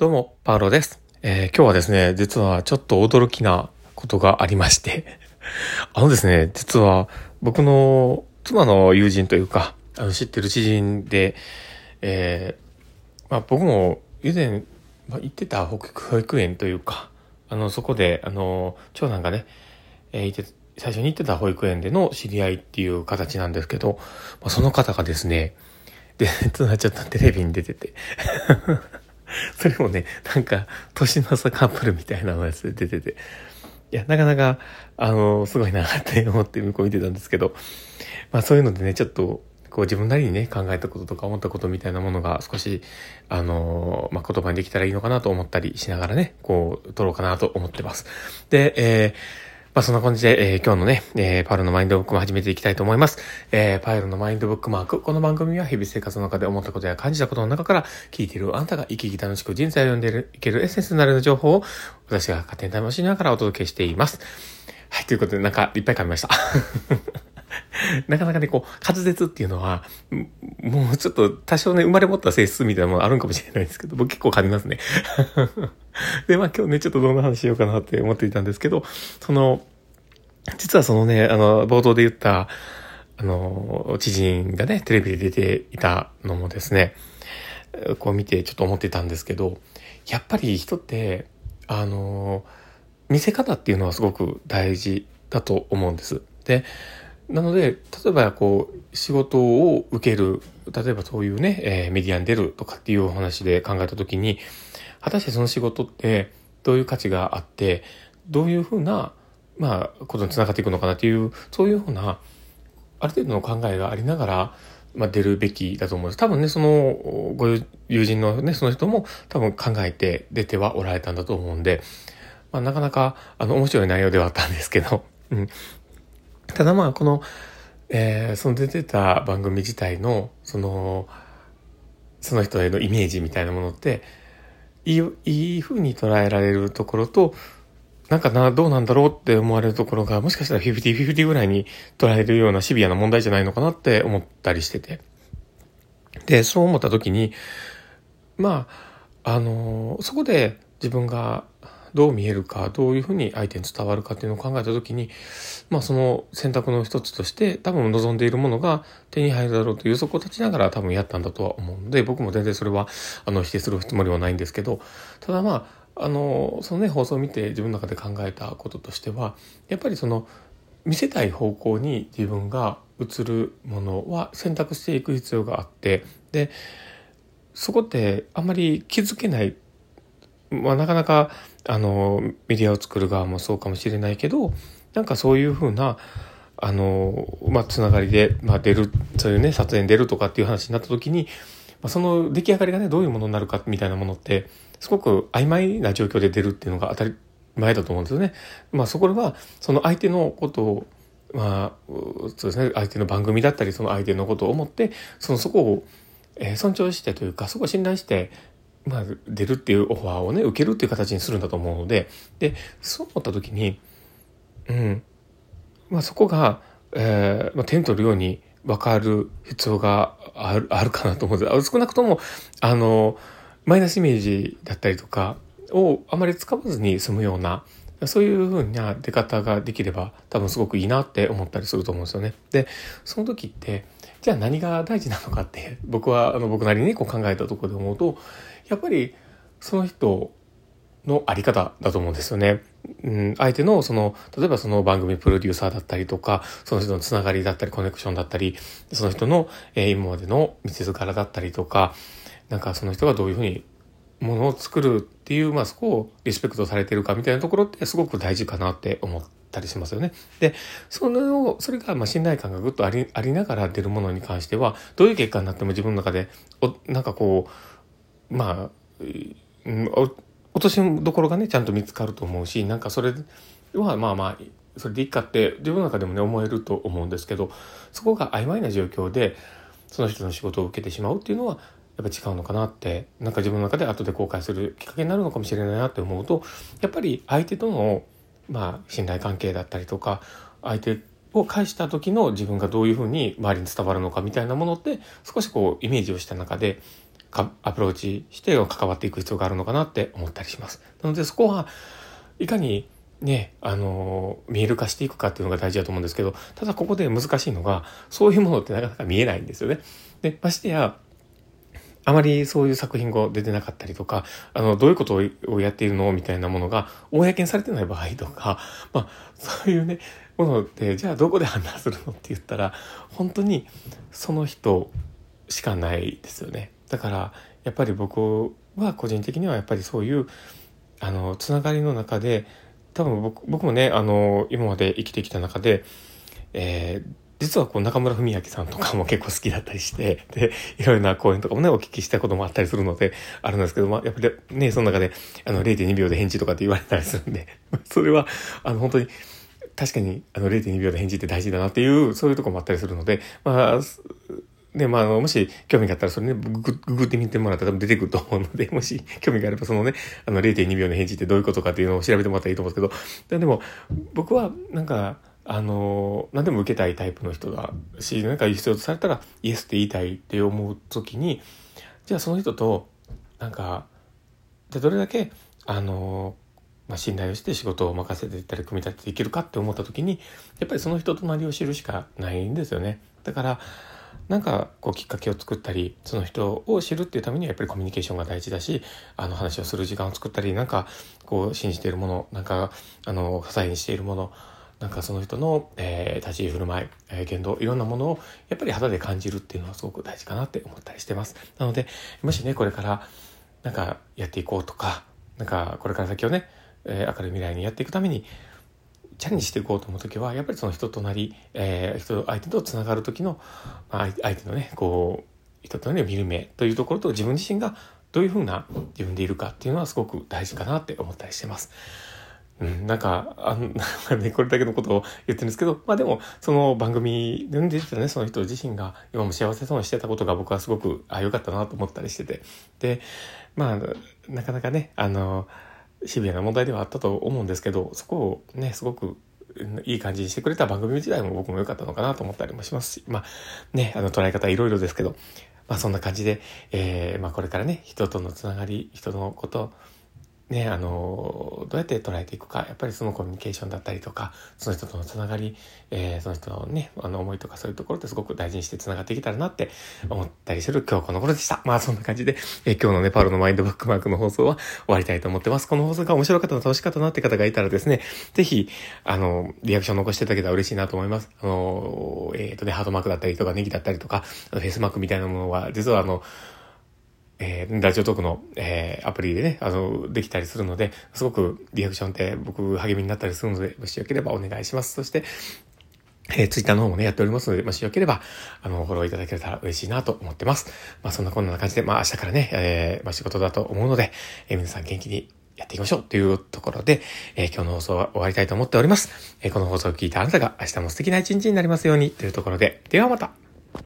どうも、パウロです。えー今日はですね、実はちょっと驚きなことがありまして、あのですね、実は僕の妻の友人というか、あの知ってる知人で、えーまあ僕も以前、まあ、行ってた保育園というか、あの、そこで、あの、長男がね、えー、最初に行ってた保育園での知り合いっていう形なんですけど、まあ、その方がですね、で、実はちょっとテレビに出てて、それもね、なんか、年の差カップルみたいなやつで出てて、いや、なかなか、あの、すごいなって思って向こう見てたんですけど、まあそういうのでね、ちょっと、こう自分なりにね、考えたこととか思ったことみたいなものが少し、あの、まあ言葉にできたらいいのかなと思ったりしながらね、こう、撮ろうかなと思ってます。で、えーまあそんな感じで、えー今日のね、えーパイロのマインドブックも始めていきたいと思います。えーパイロのマインドブックマーク。この番組は日々生活の中で思ったことや感じたことの中から聞いているあなたが生き生き楽しく人生を読んでいけるエッセンスなるような情報を私が勝手に楽しみながらお届けしています。はい、ということでなんかいっぱい噛みました。なかなかね、こう、滑舌っていうのは、もうちょっと多少ね、生まれ持った性質みたいなものあるんかもしれないですけど、僕結構噛みますね。で、まあ今日ね、ちょっとどんな話しようかなって思っていたんですけど、その、実はそのね、あの、冒頭で言った、あの、知人がね、テレビで出ていたのもですね、こう見てちょっと思ってたんですけど、やっぱり人って、あの、見せ方っていうのはすごく大事だと思うんです。で、なので、例えばこう、仕事を受ける、例えばそういうね、えーメディアに出るとかっていうお話で考えたときに、果たしてその仕事ってどういう価値があって、どういうふうな、まあ、ことにつながっていくのかなっていう、そういうふうな、ある程度の考えがありながら、まあ、出るべきだと思うんです。多分ね、その、ご友人のね、その人も多分考えて出てはおられたんだと思うんで、まあ、なかなか、あの、面白い内容ではあったんですけど、うん。ただまあ、この、えーその出てた番組自体の、その、その人へのイメージみたいなものって、いい、いい風に捉えられるところと、なんかな、どうなんだろうって思われるところが、もしかしたら50-50ぐらいに捉えるようなシビアな問題じゃないのかなって思ったりしてて。で、そう思った時に、まあ、あのそこで自分がどう見えるか、どういうふうに相手に伝わるかっていうのを考えた時に、まあその選択の一つとして多分望んでいるものが手に入るだろうという予測を立ちながら多分やったんだとは思うので、僕も全然それはあの否定するつもりはないんですけど、ただまあ、あの、そのね、放送を見て自分の中で考えたこととしては、やっぱりその、見せたい方向に自分が映るものは選択していく必要があって、で、そこってあんまり気づけないまあ、なかなかあのメディアを作る側もそうかもしれないけどなんかそういうふうなあの、まあ、つながりで、まあ、出るそういうね撮影に出るとかっていう話になった時に、まあ、その出来上がりがねどういうものになるかみたいなものってすごく曖昧な状況で出るっていうのが当たり前だと思うんですよね。まあ、そこはその相手のことをまあ、そうですね、相手の番組だったり、その相手のことを思って、そのそこを、えー尊重してというか、そこを信頼して、まあ、出るっていうオファーをね、受けるっていう形にするんだと思うので、で、そう思った時に、うん、まあそこが、えーまあ、手に取るように分かる必要があるあるかなと思うんです少なくとも、あの、マイナスイメージだったりとかをあまり使わずに済むような、そういうふうな出方ができれば多分すごくいいなって思ったりすると思うんですよね。で、その時って、じゃあ何が大事なのかって、僕はあの僕なりにこう考えたところで思うと、やっぱりその人のあり方だと思うんですよね。うん、相手のその、例えばその番組プロデューサーだったりとか、その人のつながりだったり、コネクションだったり、その人の、えー今までの道すがらだったりとか、なんかその人がどういうふうにものを作るっていう、まあそこをリスペクトされてるかみたいなところってすごく大事かなって思ったりしますよね。で、それを、それがまあ信頼感がぐっとありありながら出るものに関しては、どういう結果になっても自分の中で、おなんかこう、まあ、うん落としどころがねちゃんと見つかると思うしなんかそれはまあまあそれでいいかって自分の中でもね思えると思うんですけどそこが曖昧な状況でその人の仕事を受けてしまうっていうのはやっぱ違うのかなってなんか自分の中で後で後悔するきっかけになるのかもしれないなって思うとやっぱり相手とのまあ信頼関係だったりとか相手を返した時の自分がどういうふうに周りに伝わるのかみたいなものって少しこうイメージをした中でアプローチして関わっていく必要があるのかなって思ったりします。なのでそこはいかにね、あの、見える化していくかっていうのが大事だと思うんですけど、ただここで難しいのが、そういうものってなかなか見えないんですよね。で、ましてや、あまりそういう作品が出てなかったりとか、あの、どういうことをやっているのみたいなものが、公にされてない場合とか、まあ、そういうね、もので、じゃあどこで判断するのって言ったら、本当にその人しかないですよね。だから、やっぱり僕は個人的にはやっぱりそういう、あの、つながりの中で、多分僕僕もね、あの、今まで生きてきた中で、えー、実はこう中村文明さんとかも結構好きだったりして、で、いろいろな講演とかもね、お聞きしたこともあったりするので、あるんですけど、まあ、やっぱりね、その中で、あの、0.2秒で返事とかって言われたりするんで、それは、あの、本当に、確かに、あの、0.2秒で返事って大事だなっていう、そういうとこもあったりするので、まあ、で、まあ、もし興味があったらそれね、グググってみてもらったら多分出てくると思うので、もし興味があればそのね、あの0.2秒の返事ってどういうことかっていうのを調べてもらったらいいと思うんですけど、でも、僕はなんか、あの、何でも受けたいタイプの人だし、なんか必要とされたらイエスって言いたいって思う時に、じゃあその人と、なんか、じゃどれだけ、あの、まあ、信頼をして仕事を任せていったり組み立てていけるかって思った時に、やっぱりその人となりを知るしかないんですよね。だから、なんかこうきっかけを作ったりその人を知るっていうためにはやっぱりコミュニケーションが大事だしあの話をする時間を作ったりなんかこう信じているものなんかあの支えにしているものなんかその人の、えー、立ち居振る舞い、えー、言動いろんなものをやっぱり肌で感じるっていうのはすごく大事かなって思ったりしてます。なのでもしねこれからなんかやっていこうとかなんかこれから先をね、えー、明るい未来にやっていくためにチャレンジしていこうと思う時はやっぱりその人となり、えー、人相手とつながる時の、まあ、相手のねこう人となりを見る目というところと自分自身がどういうふうな自分でいるかっていうのはすごく大事かなって思ったりしてます。うん、なんか、あ、ね、これだけのことを言ってるんですけど、まあでも、その番組で出てたね、その人自身が今も幸せそうにしてたことが僕はすごく、あ、良かったなと思ったりしてて。で、まあ、なかなかね、あの、シビアな問題ではあったと思うんですけど、そこをね、すごくいい感じにしてくれた番組自体も僕も良かったのかなと思ったりもしますし、まあね、あの捉え方いろいろですけど、まあそんな感じで、えー、まあこれからね、人とのつながり、人のこと、ね、あの、どうやって捉えていくか、やっぱりそのコミュニケーションだったりとか、その人とのつながり、えー、その人のね、あの思いとかそういうところってすごく大事にしてつながっていけたらなって思ったりする今日この頃でした。まあそんな感じで、えー、今日のね、パロのマインドバックマークの放送は終わりたいと思ってます。この放送が面白かったな、楽しかったなって方がいたらですね、ぜひ、あの、リアクション残していただけたら嬉しいなと思います。あの、えっ、ー、とね、ハートマークだったりとか、ネギだったりとか、フェイスマークみたいなものは、実はあの、えー、ラジオトークの、えー、アプリでね、あの、できたりするので、すごくリアクションって僕励みになったりするので、もしよければお願いします。そして、えー、ツイッターの方もね、やっておりますので、もしよければ、あの、フォローいただけたら嬉しいなと思ってます。まあ、そんなこんな感じで、まあ、明日からね、えー、まあ、仕事だと思うので、えー、皆さん元気にやっていきましょうというところで、えー、今日の放送は終わりたいと思っております。えー、この放送を聞いたあなたが明日も素敵な一日になりますようにというところで、ではまた